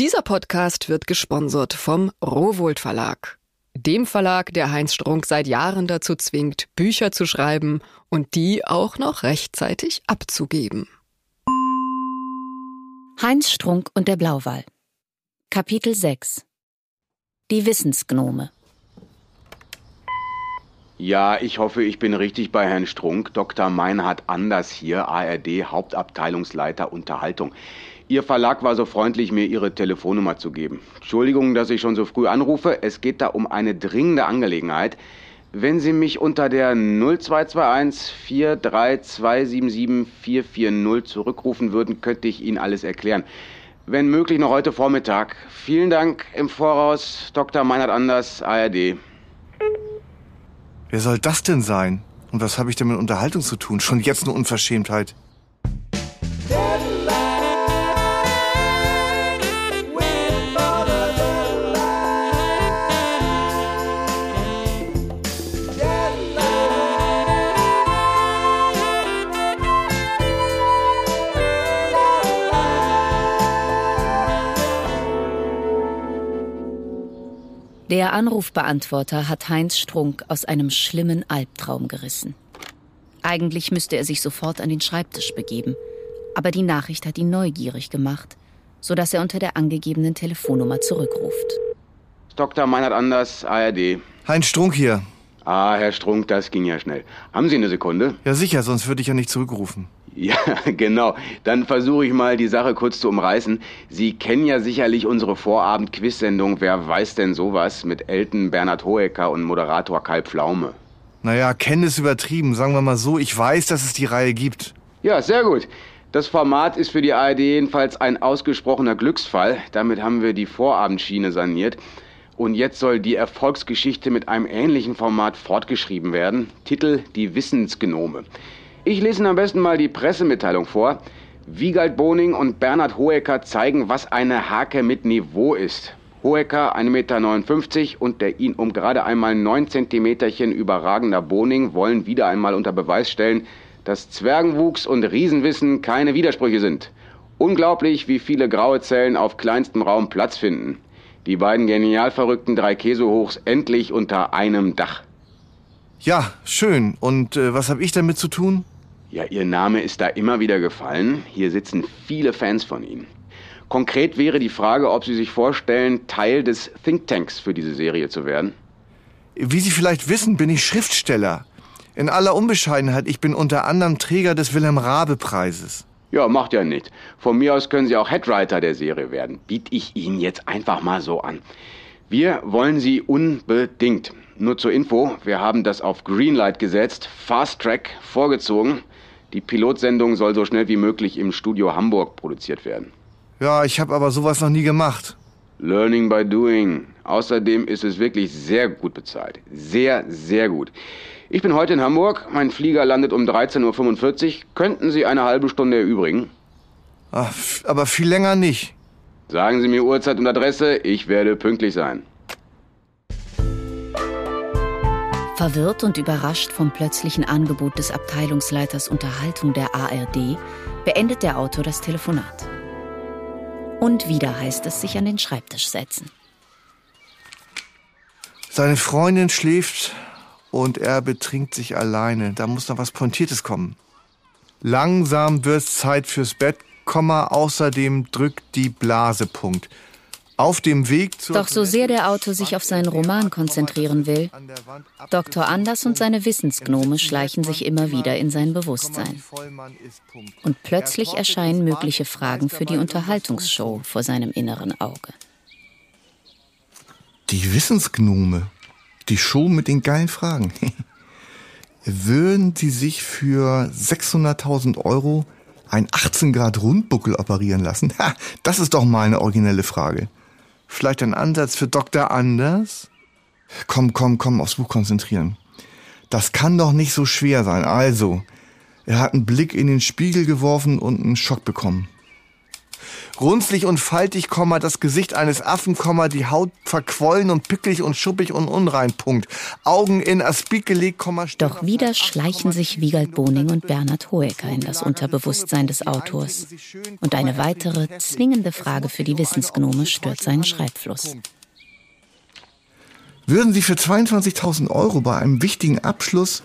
Dieser Podcast wird gesponsert vom Rowold Verlag. Dem Verlag, der Heinz Strunk seit Jahren dazu zwingt, Bücher zu schreiben und die auch noch rechtzeitig abzugeben. Heinz Strunk und der Blauwal. Kapitel 6 Die Wissensgnome Ja, ich hoffe, ich bin richtig bei Herrn Strunk. Dr. Meinhard Anders hier, ARD Hauptabteilungsleiter Unterhaltung. Ihr Verlag war so freundlich, mir Ihre Telefonnummer zu geben. Entschuldigung, dass ich schon so früh anrufe. Es geht da um eine dringende Angelegenheit. Wenn Sie mich unter der 0221 43277 440 zurückrufen würden, könnte ich Ihnen alles erklären. Wenn möglich noch heute Vormittag. Vielen Dank im Voraus, Dr. Meinhard Anders, ARD. Wer soll das denn sein? Und was habe ich denn mit Unterhaltung zu tun? Schon jetzt eine Unverschämtheit. Der Anrufbeantworter hat Heinz Strunk aus einem schlimmen Albtraum gerissen. Eigentlich müsste er sich sofort an den Schreibtisch begeben, aber die Nachricht hat ihn neugierig gemacht, sodass er unter der angegebenen Telefonnummer zurückruft. Dr. Meinhard Anders, ARD. Heinz Strunk hier. Ah, Herr Strunk, das ging ja schnell. Haben Sie eine Sekunde? Ja sicher, sonst würde ich ja nicht zurückrufen. Ja, genau. Dann versuche ich mal die Sache kurz zu umreißen. Sie kennen ja sicherlich unsere Vorabend-Quiz-Sendung Wer weiß denn sowas mit Elton Bernhard Hoeker und Moderator Kai Pflaume. Naja, kennen ist übertrieben. Sagen wir mal so, ich weiß, dass es die Reihe gibt. Ja, sehr gut. Das Format ist für die ARD jedenfalls ein ausgesprochener Glücksfall. Damit haben wir die Vorabendschiene saniert. Und jetzt soll die Erfolgsgeschichte mit einem ähnlichen Format fortgeschrieben werden. Titel Die Wissensgenome. Ich lese Ihnen am besten mal die Pressemitteilung vor. Wiegald Boning und Bernhard Hoeker zeigen, was eine Hake mit Niveau ist. Hoeker 1,59 Meter und der ihn um gerade einmal 9 Zentimeterchen überragender Boning wollen wieder einmal unter Beweis stellen, dass Zwergenwuchs und Riesenwissen keine Widersprüche sind. Unglaublich, wie viele graue Zellen auf kleinstem Raum Platz finden. Die beiden genial verrückten drei Käsehochs endlich unter einem Dach. Ja, schön. Und äh, was habe ich damit zu tun? Ja, Ihr Name ist da immer wieder gefallen. Hier sitzen viele Fans von Ihnen. Konkret wäre die Frage, ob Sie sich vorstellen, Teil des Thinktanks für diese Serie zu werden. Wie Sie vielleicht wissen, bin ich Schriftsteller. In aller Unbescheidenheit, ich bin unter anderem Träger des Wilhelm Rabe Preises. Ja, macht ja nichts. Von mir aus können Sie auch Headwriter der Serie werden. Biet ich Ihnen jetzt einfach mal so an. Wir wollen Sie unbedingt. Nur zur Info, wir haben das auf Greenlight gesetzt, Fast Track vorgezogen. Die Pilotsendung soll so schnell wie möglich im Studio Hamburg produziert werden. Ja, ich habe aber sowas noch nie gemacht. Learning by doing. Außerdem ist es wirklich sehr gut bezahlt. Sehr, sehr gut. Ich bin heute in Hamburg. Mein Flieger landet um 13.45 Uhr. Könnten Sie eine halbe Stunde erübrigen? Ach, aber viel länger nicht. Sagen Sie mir Uhrzeit und Adresse. Ich werde pünktlich sein. Verwirrt und überrascht vom plötzlichen Angebot des Abteilungsleiters Unterhaltung der ARD beendet der Autor das Telefonat. Und wieder heißt es sich an den Schreibtisch setzen. Seine Freundin schläft und er betrinkt sich alleine. Da muss noch was Pointiertes kommen. Langsam wird's Zeit fürs Bett, außerdem drückt die Blase, Punkt. Auf dem Weg zur Doch so sehr der Autor sich auf seinen Roman konzentrieren will, Dr. Anders und seine Wissensgnome schleichen sich immer wieder in sein Bewusstsein. Und plötzlich erscheinen mögliche Fragen für die Unterhaltungsshow vor seinem inneren Auge. Die Wissensgnome. Die Show mit den geilen Fragen. Würden Sie sich für 600.000 Euro ein 18 Grad Rundbuckel operieren lassen? Ha, das ist doch mal eine originelle Frage. Vielleicht ein Ansatz für Dr. Anders? Komm, komm, komm, aufs Buch konzentrieren. Das kann doch nicht so schwer sein. Also, er hat einen Blick in den Spiegel geworfen und einen Schock bekommen. Runzlig und faltig, Komma, das Gesicht eines Affen, Komma, die Haut verquollen und picklig und schuppig und unrein, Punkt. Augen in Aspik gelegt, Komma. Doch wieder schleichen sich Wiegald Boning und Bernhard Hoeker in das Unterbewusstsein des Autors. Und eine weitere zwingende Frage für die Wissensgnome stört seinen Schreibfluss. Würden Sie für 22.000 Euro bei einem wichtigen Abschluss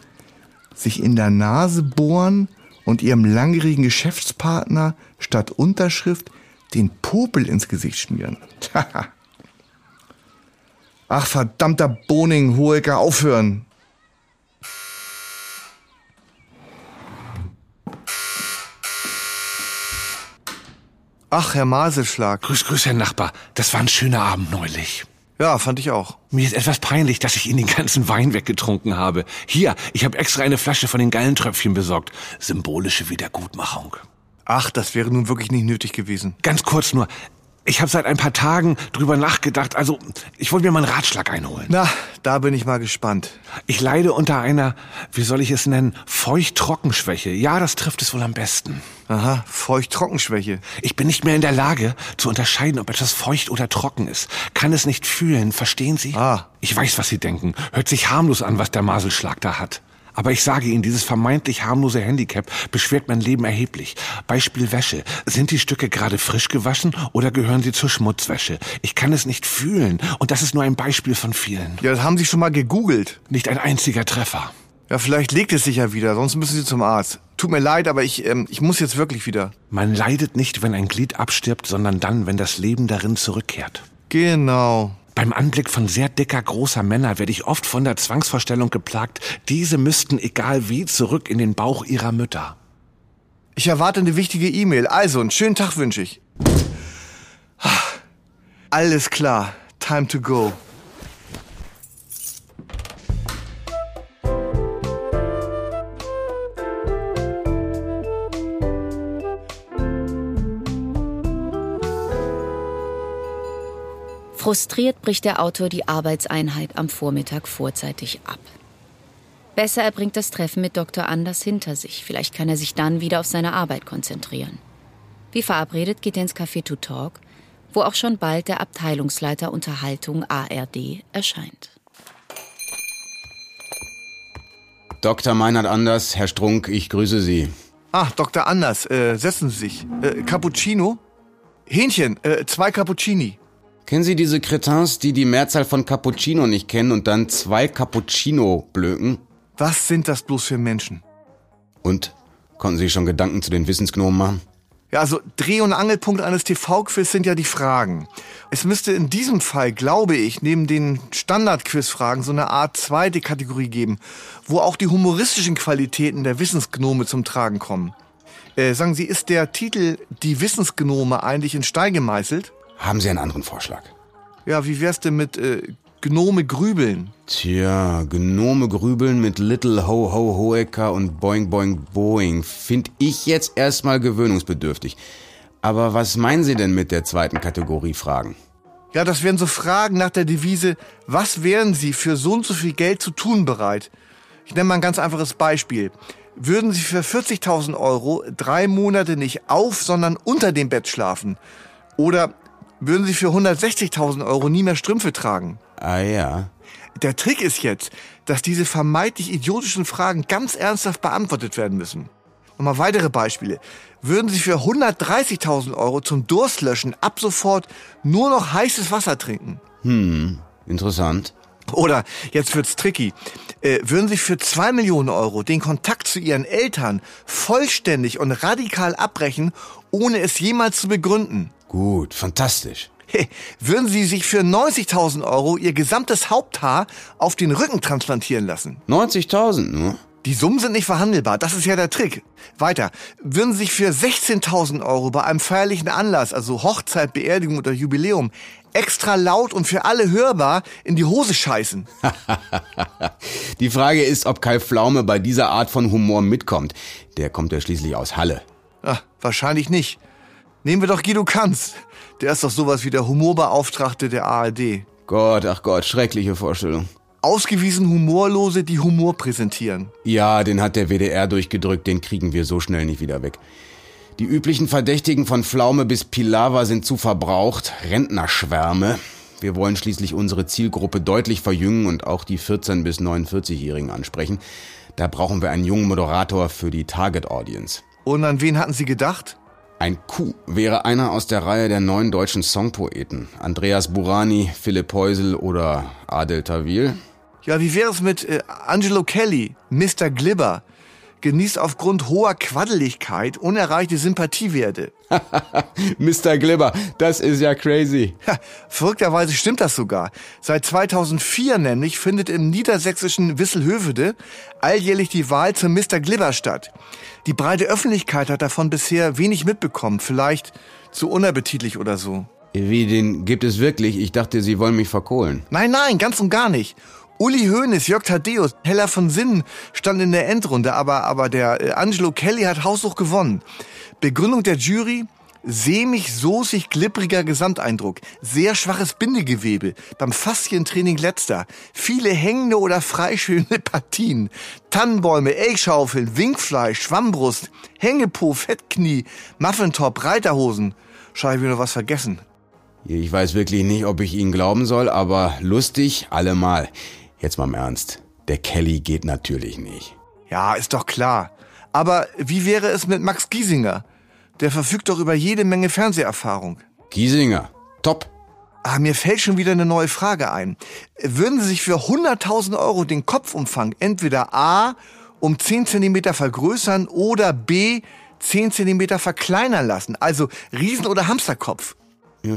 sich in der Nase bohren und Ihrem langjährigen Geschäftspartner statt Unterschrift den Popel ins Gesicht schmieren? Ach, verdammter Boning, Hoeker, aufhören! Ach, Herr Maselschlag. Grüß, grüß, Herr Nachbar. Das war ein schöner Abend neulich. Ja, fand ich auch. Mir ist etwas peinlich, dass ich Ihnen den ganzen Wein weggetrunken habe. Hier, ich habe extra eine Flasche von den geilen Tröpfchen besorgt. Symbolische Wiedergutmachung. Ach, das wäre nun wirklich nicht nötig gewesen. Ganz kurz nur. Ich habe seit ein paar Tagen drüber nachgedacht. Also, ich wollte mir mal einen Ratschlag einholen. Na, da bin ich mal gespannt. Ich leide unter einer, wie soll ich es nennen, Feucht-Trockenschwäche. Ja, das trifft es wohl am besten. Aha, Feucht-Trockenschwäche. Ich bin nicht mehr in der Lage zu unterscheiden, ob etwas feucht oder trocken ist. Kann es nicht fühlen, verstehen Sie? Ah. Ich weiß, was Sie denken. Hört sich harmlos an, was der Maselschlag da hat. Aber ich sage Ihnen, dieses vermeintlich harmlose Handicap beschwert mein Leben erheblich. Beispiel Wäsche. Sind die Stücke gerade frisch gewaschen oder gehören sie zur Schmutzwäsche? Ich kann es nicht fühlen. Und das ist nur ein Beispiel von vielen. Ja, das haben Sie schon mal gegoogelt. Nicht ein einziger Treffer. Ja, vielleicht legt es sich ja wieder, sonst müssen Sie zum Arzt. Tut mir leid, aber ich, ähm, ich muss jetzt wirklich wieder. Man leidet nicht, wenn ein Glied abstirbt, sondern dann, wenn das Leben darin zurückkehrt. Genau. Beim Anblick von sehr dicker, großer Männer werde ich oft von der Zwangsvorstellung geplagt, diese müssten egal wie zurück in den Bauch ihrer Mütter. Ich erwarte eine wichtige E-Mail. Also, einen schönen Tag wünsche ich. Alles klar. Time to go. Frustriert bricht der Autor die Arbeitseinheit am Vormittag vorzeitig ab. Besser er bringt das Treffen mit Dr. Anders hinter sich. Vielleicht kann er sich dann wieder auf seine Arbeit konzentrieren. Wie verabredet geht er ins Café to Talk, wo auch schon bald der Abteilungsleiter Unterhaltung ARD erscheint. Dr. Meinhard Anders, Herr Strunk, ich grüße Sie. Ah, Dr. Anders, äh, setzen Sie sich. Äh, Cappuccino? Hähnchen, äh, zwei Cappuccini. Kennen Sie diese Cretins, die die Mehrzahl von Cappuccino nicht kennen und dann zwei Cappuccino blöken? Was sind das bloß für Menschen? Und? Konnten Sie schon Gedanken zu den Wissensgnomen machen? Ja, also Dreh- und Angelpunkt eines TV-Quiz sind ja die Fragen. Es müsste in diesem Fall, glaube ich, neben den Standard-Quiz-Fragen so eine Art zweite Kategorie geben, wo auch die humoristischen Qualitäten der Wissensgnome zum Tragen kommen. Äh, sagen Sie, ist der Titel Die Wissensgnome eigentlich in Stein gemeißelt? Haben Sie einen anderen Vorschlag? Ja, wie wär's denn mit äh, Gnome grübeln? Tja, Gnome grübeln mit Little Ho Ho Hoeker und Boing Boing Boing find ich jetzt erstmal gewöhnungsbedürftig. Aber was meinen Sie denn mit der zweiten Kategorie Fragen? Ja, das wären so Fragen nach der Devise, was wären Sie für so und so viel Geld zu tun bereit? Ich nenne mal ein ganz einfaches Beispiel. Würden Sie für 40.000 Euro drei Monate nicht auf, sondern unter dem Bett schlafen? Oder würden Sie für 160.000 Euro nie mehr Strümpfe tragen? Ah ja. Der Trick ist jetzt, dass diese vermeintlich idiotischen Fragen ganz ernsthaft beantwortet werden müssen. Nochmal weitere Beispiele. Würden Sie für 130.000 Euro zum Durstlöschen ab sofort nur noch heißes Wasser trinken? Hm, interessant. Oder, jetzt wird's tricky, äh, würden Sie für 2 Millionen Euro den Kontakt zu Ihren Eltern vollständig und radikal abbrechen, ohne es jemals zu begründen? Gut, fantastisch. Hey, würden Sie sich für 90.000 Euro Ihr gesamtes Haupthaar auf den Rücken transplantieren lassen? 90.000 nur? Die Summen sind nicht verhandelbar, das ist ja der Trick. Weiter, würden Sie sich für 16.000 Euro bei einem feierlichen Anlass, also Hochzeit, Beerdigung oder Jubiläum, extra laut und für alle hörbar in die Hose scheißen? Die Frage ist, ob Kai Pflaume bei dieser Art von Humor mitkommt. Der kommt ja schließlich aus Halle. Ach, wahrscheinlich nicht. Nehmen wir doch Guido Kanz. Der ist doch sowas wie der Humorbeauftragte der ARD. Gott, ach Gott, schreckliche Vorstellung. Ausgewiesen Humorlose, die Humor präsentieren. Ja, den hat der WDR durchgedrückt, den kriegen wir so schnell nicht wieder weg. Die üblichen Verdächtigen von Pflaume bis Pilawa sind zu verbraucht, Rentnerschwärme. Wir wollen schließlich unsere Zielgruppe deutlich verjüngen und auch die 14- bis 49-Jährigen ansprechen. Da brauchen wir einen jungen Moderator für die Target Audience. Und an wen hatten Sie gedacht? Ein Coup wäre einer aus der Reihe der neuen deutschen Songpoeten. Andreas Burani, Philipp Heusel oder Adel Tawil. Ja, wie wäre es mit äh, Angelo Kelly, Mr. Glibber? Genießt aufgrund hoher Quaddeligkeit unerreichte Sympathiewerte. Mr. Glibber, das ist ja crazy. Ja, verrückterweise stimmt das sogar. Seit 2004 nämlich findet im niedersächsischen Wisselhövede alljährlich die Wahl zum Mr. Glibber statt. Die breite Öffentlichkeit hat davon bisher wenig mitbekommen, vielleicht zu unappetitlich oder so. Wie, den gibt es wirklich? Ich dachte, Sie wollen mich verkohlen. Nein, nein, ganz und gar nicht. Uli Hoeneß, Jörg Thaddeus, Heller von Sinnen stand in der Endrunde, aber, aber der äh, Angelo Kelly hat haushoch gewonnen. Begründung der Jury, sämig, soßig, glibbriger Gesamteindruck, sehr schwaches Bindegewebe, beim Faszientraining letzter, viele hängende oder freischwebende Partien, Tannenbäume, Elchschaufeln, Winkfleisch, Schwammbrust, Hängepo, Fettknie, Muffintop, Reiterhosen. Scheinbar noch was vergessen. Ich weiß wirklich nicht, ob ich Ihnen glauben soll, aber lustig allemal. Jetzt mal im Ernst. Der Kelly geht natürlich nicht. Ja, ist doch klar. Aber wie wäre es mit Max Giesinger? Der verfügt doch über jede Menge Fernseherfahrung. Giesinger, top. Ah, mir fällt schon wieder eine neue Frage ein. Würden Sie sich für 100.000 Euro den Kopfumfang entweder A um 10 Zentimeter vergrößern oder B 10 Zentimeter verkleinern lassen? Also Riesen- oder Hamsterkopf?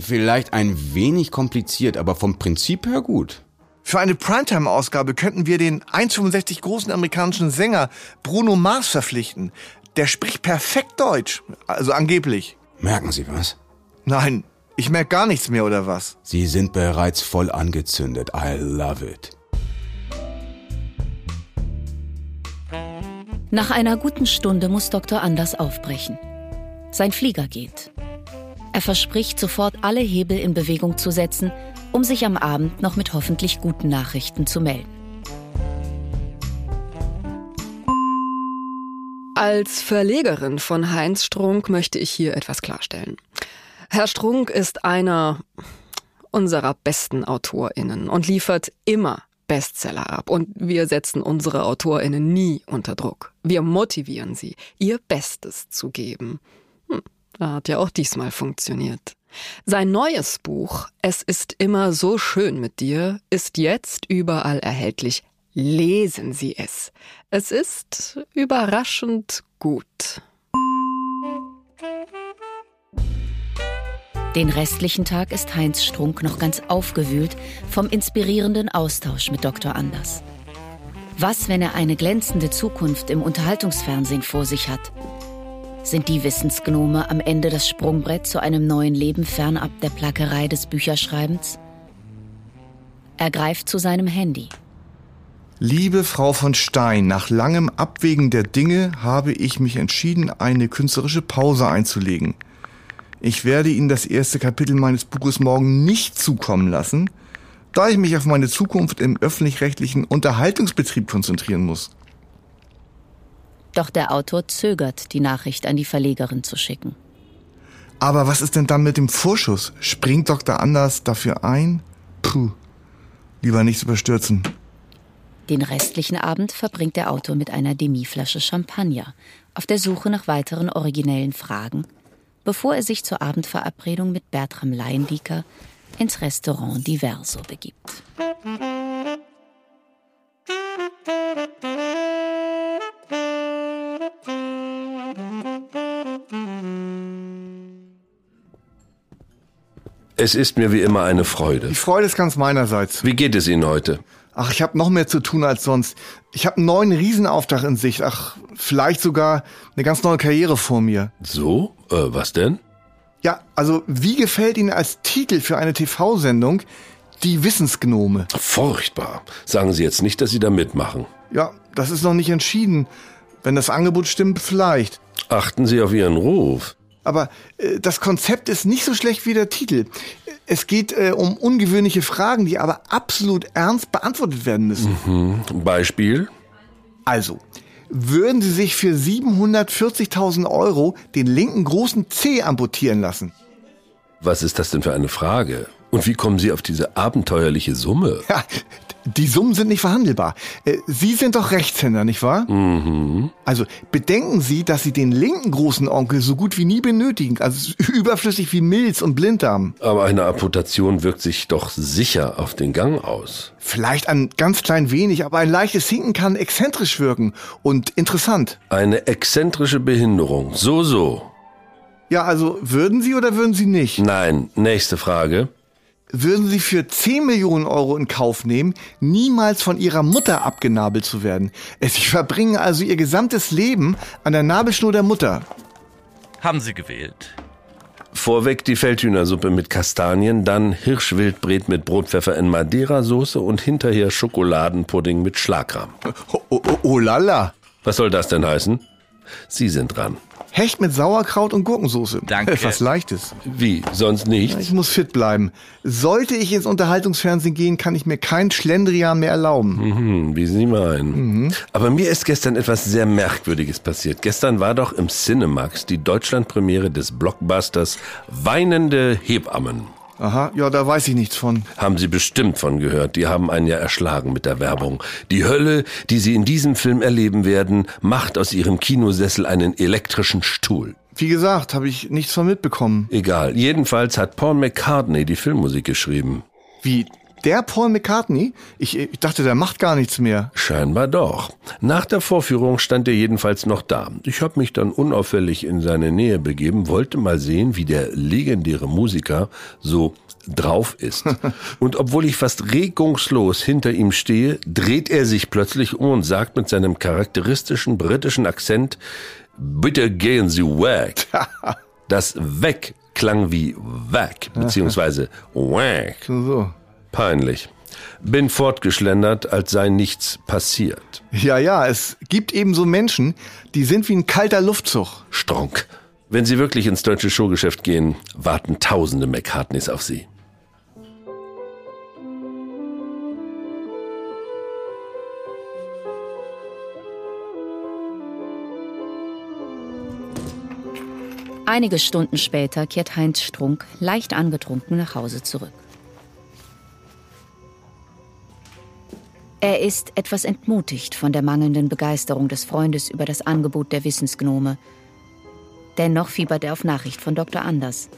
Vielleicht ein wenig kompliziert, aber vom Prinzip her gut. Für eine Primetime-Ausgabe könnten wir den 1,65 großen amerikanischen Sänger Bruno Mars verpflichten. Der spricht perfekt Deutsch, also angeblich. Merken Sie was? Nein, ich merke gar nichts mehr oder was? Sie sind bereits voll angezündet. I love it. Nach einer guten Stunde muss Dr. Anders aufbrechen. Sein Flieger geht. Er verspricht, sofort alle Hebel in Bewegung zu setzen, um sich am Abend noch mit hoffentlich guten Nachrichten zu melden. Als Verlegerin von Heinz Strunk möchte ich hier etwas klarstellen. Herr Strunk ist einer unserer besten AutorInnen und liefert immer Bestseller ab. Und wir setzen unsere AutorInnen nie unter Druck. Wir motivieren sie, ihr Bestes zu geben. Hm, hat ja auch diesmal funktioniert. Sein neues Buch Es ist immer so schön mit dir ist jetzt überall erhältlich. Lesen Sie es. Es ist überraschend gut. Den restlichen Tag ist Heinz Strunk noch ganz aufgewühlt vom inspirierenden Austausch mit Dr. Anders. Was, wenn er eine glänzende Zukunft im Unterhaltungsfernsehen vor sich hat? Sind die Wissensgnome am Ende das Sprungbrett zu einem neuen Leben fernab der Plackerei des Bücherschreibens? Er greift zu seinem Handy. Liebe Frau von Stein, nach langem Abwägen der Dinge habe ich mich entschieden, eine künstlerische Pause einzulegen. Ich werde Ihnen das erste Kapitel meines Buches morgen nicht zukommen lassen, da ich mich auf meine Zukunft im öffentlich-rechtlichen Unterhaltungsbetrieb konzentrieren muss. Doch der Autor zögert, die Nachricht an die Verlegerin zu schicken. Aber was ist denn dann mit dem Vorschuss? Springt Dr. Anders dafür ein? Puh, lieber nichts überstürzen. Den restlichen Abend verbringt der Autor mit einer Demi-Flasche Champagner auf der Suche nach weiteren originellen Fragen, bevor er sich zur Abendverabredung mit Bertram Leindieker ins Restaurant Diverso begibt. Es ist mir wie immer eine Freude. Die Freude ist ganz meinerseits. Wie geht es Ihnen heute? Ach, ich habe noch mehr zu tun als sonst. Ich habe einen neuen Riesenauftrag in Sicht. Ach, vielleicht sogar eine ganz neue Karriere vor mir. So? Äh, was denn? Ja, also wie gefällt Ihnen als Titel für eine TV-Sendung die Wissensgnome? Furchtbar. Sagen Sie jetzt nicht, dass Sie da mitmachen. Ja, das ist noch nicht entschieden. Wenn das Angebot stimmt, vielleicht. Achten Sie auf Ihren Ruf. Aber äh, das Konzept ist nicht so schlecht wie der Titel. Es geht äh, um ungewöhnliche Fragen, die aber absolut ernst beantwortet werden müssen. Mhm. Beispiel? Also, würden Sie sich für 740.000 Euro den linken großen C amputieren lassen? Was ist das denn für eine Frage? Und wie kommen Sie auf diese abenteuerliche Summe? Ja, die Summen sind nicht verhandelbar. Äh, Sie sind doch Rechtshänder, nicht wahr? Mhm. Also bedenken Sie, dass Sie den linken großen Onkel so gut wie nie benötigen. Also überflüssig wie Milz und Blinddarm. Aber eine Amputation wirkt sich doch sicher auf den Gang aus. Vielleicht ein ganz klein wenig, aber ein leichtes Hinken kann exzentrisch wirken und interessant. Eine exzentrische Behinderung. So, so. Ja, also würden Sie oder würden Sie nicht? Nein, nächste Frage. Würden Sie für 10 Millionen Euro in Kauf nehmen, niemals von Ihrer Mutter abgenabelt zu werden? Sie verbringen also Ihr gesamtes Leben an der Nabelschnur der Mutter. Haben Sie gewählt? Vorweg die Feldhühnersuppe mit Kastanien, dann Hirschwildbret mit Brotpfeffer in Madeira-Soße und hinterher Schokoladenpudding mit Schlagrahm. Oh, oh, oh, oh lala. Was soll das denn heißen? Sie sind dran. Hecht mit Sauerkraut und Gurkensoße. Danke. Etwas Leichtes. Wie? Sonst nichts? Ich muss fit bleiben. Sollte ich ins Unterhaltungsfernsehen gehen, kann ich mir kein Schlendrian mehr erlauben. Hm, wie Sie meinen. Aber mir ist gestern etwas sehr Merkwürdiges passiert. Gestern war doch im Cinemax die Deutschlandpremiere des Blockbusters Weinende Hebammen. Aha, ja, da weiß ich nichts von. Haben Sie bestimmt von gehört. Die haben einen ja erschlagen mit der Werbung. Die Hölle, die Sie in diesem Film erleben werden, macht aus Ihrem Kinosessel einen elektrischen Stuhl. Wie gesagt, habe ich nichts von mitbekommen. Egal. Jedenfalls hat Paul McCartney die Filmmusik geschrieben. Wie, der Paul McCartney? Ich, ich dachte, der macht gar nichts mehr. Scheinbar doch. Nach der Vorführung stand er jedenfalls noch da. Ich habe mich dann unauffällig in seine Nähe begeben, wollte mal sehen, wie der legendäre Musiker so drauf ist. Und obwohl ich fast regungslos hinter ihm stehe, dreht er sich plötzlich um und sagt mit seinem charakteristischen britischen Akzent, bitte gehen Sie weg. Das weg klang wie weg, beziehungsweise wack. So, so. Peinlich. Bin fortgeschlendert, als sei nichts passiert. Ja, ja, es gibt eben so Menschen, die sind wie ein kalter Luftzug. Stronk. Wenn Sie wirklich ins deutsche Showgeschäft gehen, warten tausende McCartneys auf Sie. Einige Stunden später kehrt Heinz Strunk leicht angetrunken nach Hause zurück. Er ist etwas entmutigt von der mangelnden Begeisterung des Freundes über das Angebot der Wissensgnome. Dennoch fiebert er auf Nachricht von Dr. Anders.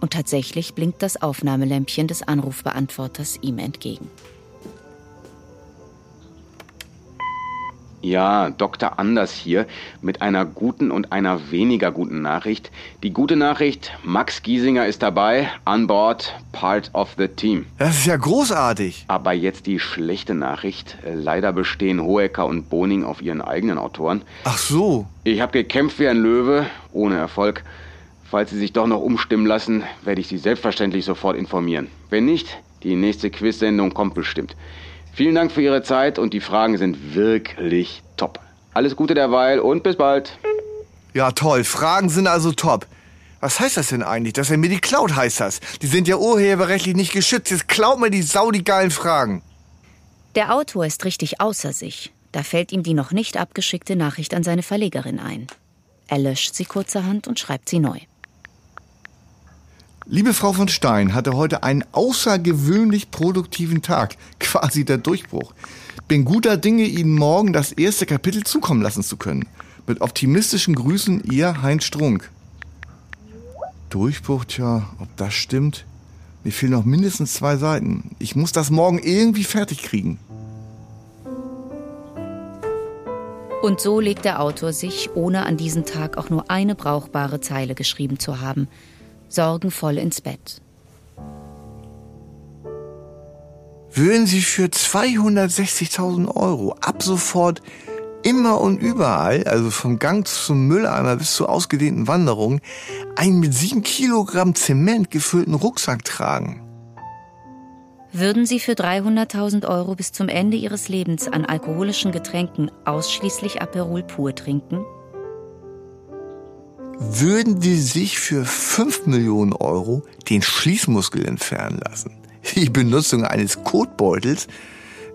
Und tatsächlich blinkt das Aufnahmelämpchen des Anrufbeantworters ihm entgegen. Ja, Dr. Anders hier mit einer guten und einer weniger guten Nachricht. Die gute Nachricht, Max Giesinger ist dabei, an Bord, part of the team. Das ist ja großartig. Aber jetzt die schlechte Nachricht. Leider bestehen Hohecker und Boning auf ihren eigenen Autoren. Ach so. Ich habe gekämpft wie ein Löwe, ohne Erfolg. Falls Sie sich doch noch umstimmen lassen, werde ich Sie selbstverständlich sofort informieren. Wenn nicht, die nächste Quiz-Sendung kommt bestimmt. Vielen Dank für Ihre Zeit und die Fragen sind wirklich top. Alles Gute derweil und bis bald. Ja, toll. Fragen sind also top. Was heißt das denn eigentlich? Dass er mir die klaut, heißt das. Die sind ja urheberrechtlich nicht geschützt. Jetzt klaut mir die Sau die geilen Fragen. Der Autor ist richtig außer sich. Da fällt ihm die noch nicht abgeschickte Nachricht an seine Verlegerin ein. Er löscht sie kurzerhand und schreibt sie neu. Liebe Frau von Stein hatte heute einen außergewöhnlich produktiven Tag, quasi der Durchbruch. Bin guter Dinge, Ihnen morgen das erste Kapitel zukommen lassen zu können. Mit optimistischen Grüßen, Ihr Heinz Strunk. Durchbruch, tja, ob das stimmt? Mir fehlen noch mindestens zwei Seiten. Ich muss das morgen irgendwie fertig kriegen. Und so legt der Autor sich, ohne an diesem Tag auch nur eine brauchbare Zeile geschrieben zu haben, sorgenvoll ins Bett. Würden Sie für 260.000 Euro ab sofort immer und überall, also vom Gang zum Mülleimer bis zur ausgedehnten Wanderung, einen mit sieben Kilogramm Zement gefüllten Rucksack tragen? Würden Sie für 300.000 Euro bis zum Ende Ihres Lebens an alkoholischen Getränken ausschließlich Aperol pur trinken? Würden die sich für 5 Millionen Euro den Schließmuskel entfernen lassen? Die Benutzung eines Kotbeutels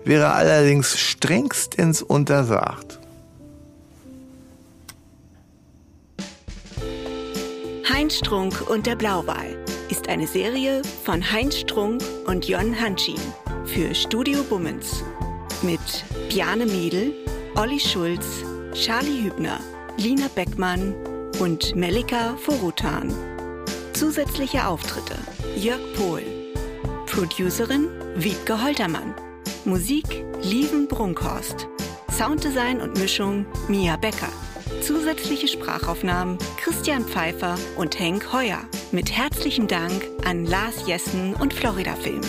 wäre allerdings strengstens untersagt. Heinz Strunk und der Blauwal ist eine Serie von Heinz Strunk und Jon Hanschin für Studio Bummens mit Bjane Mädel, Olli Schulz, Charlie Hübner, Lina Beckmann und Melika Forutan. Zusätzliche Auftritte Jörg Pohl. Producerin Wiebke Holtermann. Musik Lieven Brunkhorst. Sounddesign und Mischung Mia Becker. Zusätzliche Sprachaufnahmen Christian Pfeiffer und Henk Heuer. Mit herzlichem Dank an Lars Jessen und Florida Film.